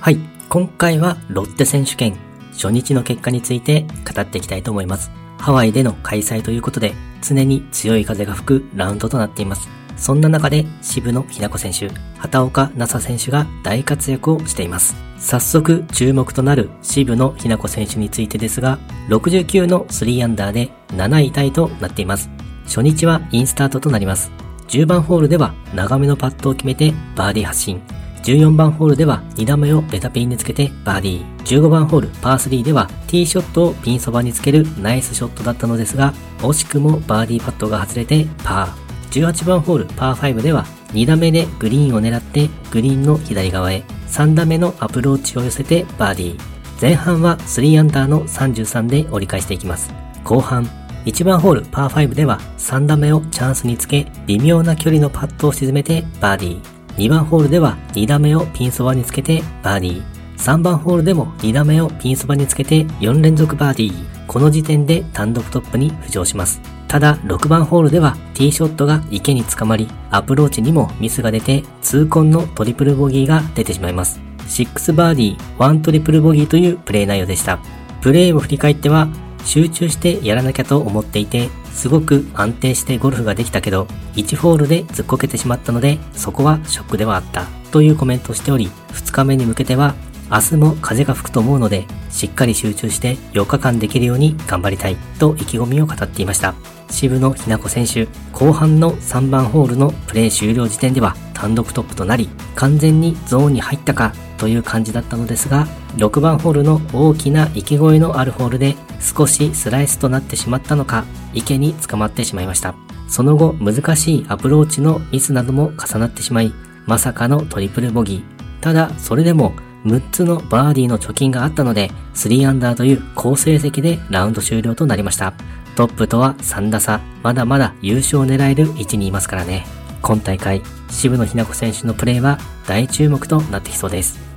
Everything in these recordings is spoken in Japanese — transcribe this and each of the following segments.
はい、今回はロッテ選手権初日の結果について語っていきたいと思います。ハワイでの開催ということで常に強い風が吹くラウンドとなっています。そんな中で渋野日向子選手、畑岡奈紗選手が大活躍をしています。早速注目となる渋野日向子選手についてですが、69の3アンダーで7位タイとなっています。初日はインスタートとなります。10番ホールでは長めのパットを決めてバーディー発進。14番ホールでは2打目をベタピンにつけてバーディー。15番ホールパー3ではティーショットをピンそばにつけるナイスショットだったのですが、惜しくもバーディーパットが外れてパー。18番ホールパー5では2打目でグリーンを狙ってグリーンの左側へ3打目のアプローチを寄せてバーディー。前半は3アンダーの33で折り返していきます。後半、1番ホールパー5では3打目をチャンスにつけ、微妙な距離のパットを沈めてバーディー。2番ホールでは2打目をピンそばにつけてバーディー。3番ホールでも2打目をピンそばにつけて4連続バーディー。この時点で単独トップに浮上します。ただ、6番ホールではティーショットが池につかまり、アプローチにもミスが出て、痛恨のトリプルボギーが出てしまいます。6バーディー、1トリプルボギーというプレー内容でした。プレーを振り返っては、集中してやらなきゃと思っていて、すごく安定してゴルフができたけど、1ホールでずっこけてしまったので、そこはショックではあった。というコメントをしており、2日目に向けては、明日も風が吹くと思うので、しっかり集中して4日間できるように頑張りたいと意気込みを語っていました。渋野日向子選手、後半の3番ホールのプレー終了時点では単独トップとなり、完全にゾーンに入ったかという感じだったのですが、6番ホールの大きな池越えのあるホールで少しスライスとなってしまったのか、池に捕まってしまいました。その後、難しいアプローチのミスなども重なってしまい、まさかのトリプルボギー。ただ、それでも6つのバーディーの貯金があったので、3アンダーという好成績でラウンド終了となりました。トップとは3打差、まだまだ優勝を狙える位置にいますからね。今大会、渋野日向子選手のプレーは大注目となってきそうです。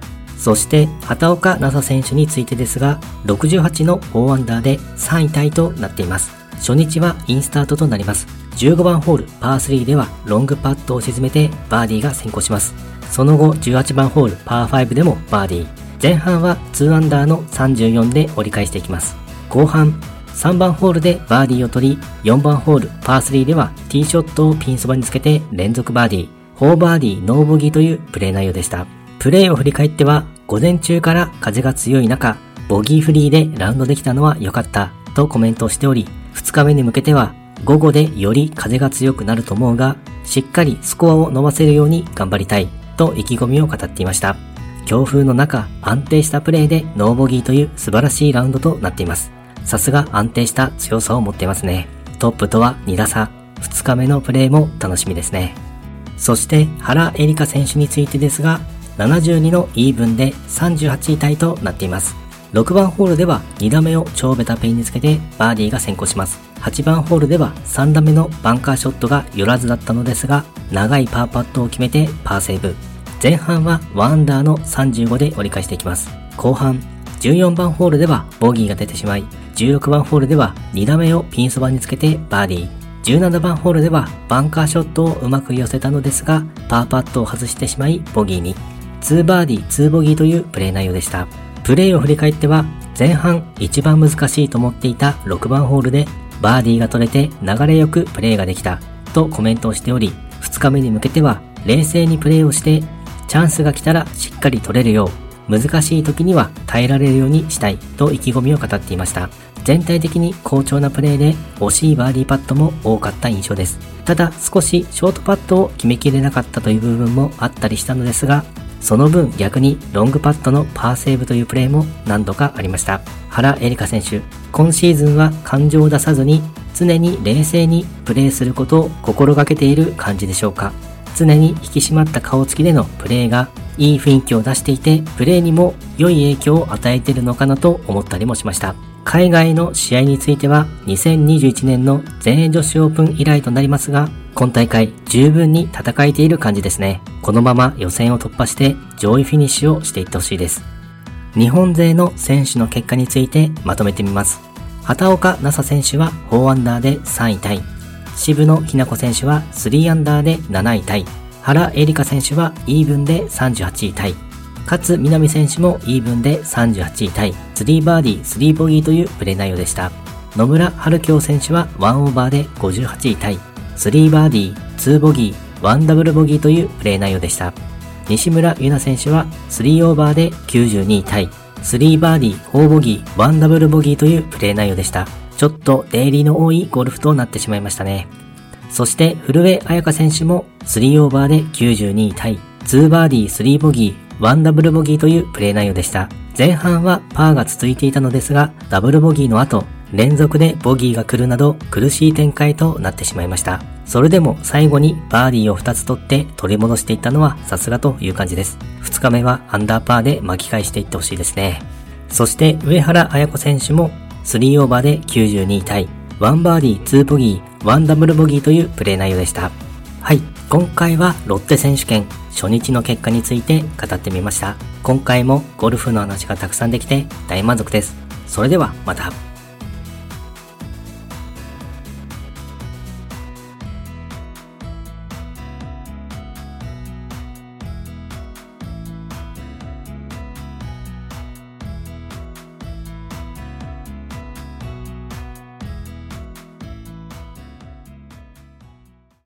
そして、畑岡奈紗選手についてですが、68の4アンダーで3位タイとなっています。初日はインスタートとなります。15番ホールパー3ではロングパットを沈めてバーディーが先行します。その後18番ホールパー5でもバーディー。前半は2アンダーの34で折り返していきます。後半3番ホールでバーディーを取り、4番ホールパー3ではティーショットをピンそばにつけて連続バーディー、4バーディーノーボギーというプレー内容でした。プレーを振り返っては、午前中から風が強い中、ボギーフリーでラウンドできたのは良かったとコメントをしており、2日目に向けては午後でより風が強くなると思うが、しっかりスコアを伸ばせるように頑張りたいと意気込みを語っていました。強風の中、安定したプレーでノーボギーという素晴らしいラウンドとなっています。さすが安定した強さを持っていますね。トップとは2打差、2日目のプレーも楽しみですね。そして原エリカ選手についてですが、72のイーブンで38位タイとなっています。6番ホールでは2打目を超ベタペインにつけてバーディーが先行します。8番ホールでは3打目のバンカーショットが寄らずだったのですが、長いパーパットを決めてパーセーブ。前半は1アンダーの35で折り返していきます。後半、14番ホールではボギーが出てしまい、16番ホールでは2打目をピンそばにつけてバーディー。17番ホールではバンカーショットをうまく寄せたのですが、パーパットを外してしまいボギーに。2バーディー2ボギーというプレー内容でした。プレーを振り返っては、前半一番難しいと思っていた6番ホールでバーディーが取れて流れよくプレーができたとコメントをしており、2日目に向けては冷静にプレーをして、チャンスが来たらしっかり取れるよう、難しい時には耐えられるようにしたいと意気込みを語っていました。全体的に好調なプレーで惜しいバーディーパットも多かった印象です。ただ少しショートパットを決めきれなかったという部分もあったりしたのですが、その分逆にロングパットのパーセーブというプレーも何度かありました。原エリカ選手、今シーズンは感情を出さずに常に冷静にプレーすることを心がけている感じでしょうか。常に引き締まった顔つきでのプレーがいい雰囲気を出していて、プレーにも良い影響を与えているのかなと思ったりもしました。海外の試合については2021年の全英女子オープン以来となりますが、今大会十分に戦えている感じですね。このまま予選を突破して上位フィニッシュをしていってほしいです。日本勢の選手の結果についてまとめてみます。畑岡奈紗選手は4アンダーで3位タイ。渋野日向子選手は3アンダーで7位タイ。原英莉花選手はイーブンで38位タイ。勝みなみ選手もイーブンで38位タイ、3バーディー、3ボギーというプレー内容でした。野村敏京選手は1オーバーで58位タイ、3バーディー、2ボギー、1ダブルボギーというプレー内容でした。西村優奈選手は3オーバーで92位タイ、3バーディー、4ボギー、1ダブルボギーというプレー内容でした。ちょっとデイリーの多いゴルフとなってしまいましたね。そして古江彩香選手も3オーバーで92位タイ、2バーディー、3ボギー、1ダブルボギーというプレー内容でした。前半はパーが続いていたのですが、ダブルボギーの後、連続でボギーが来るなど苦しい展開となってしまいました。それでも最後にバーディーを2つ取って取り戻していったのはさすがという感じです。2日目はアンダーパーで巻き返していってほしいですね。そして上原彩子選手も3オーバーで92位タイ、1バーディー、2ボギー、1ダブルボギーというプレー内容でした。はい、今回はロッテ選手権初日の結果について語ってみました。今回もゴルフの話がたくさんできて大満足です。それではまた。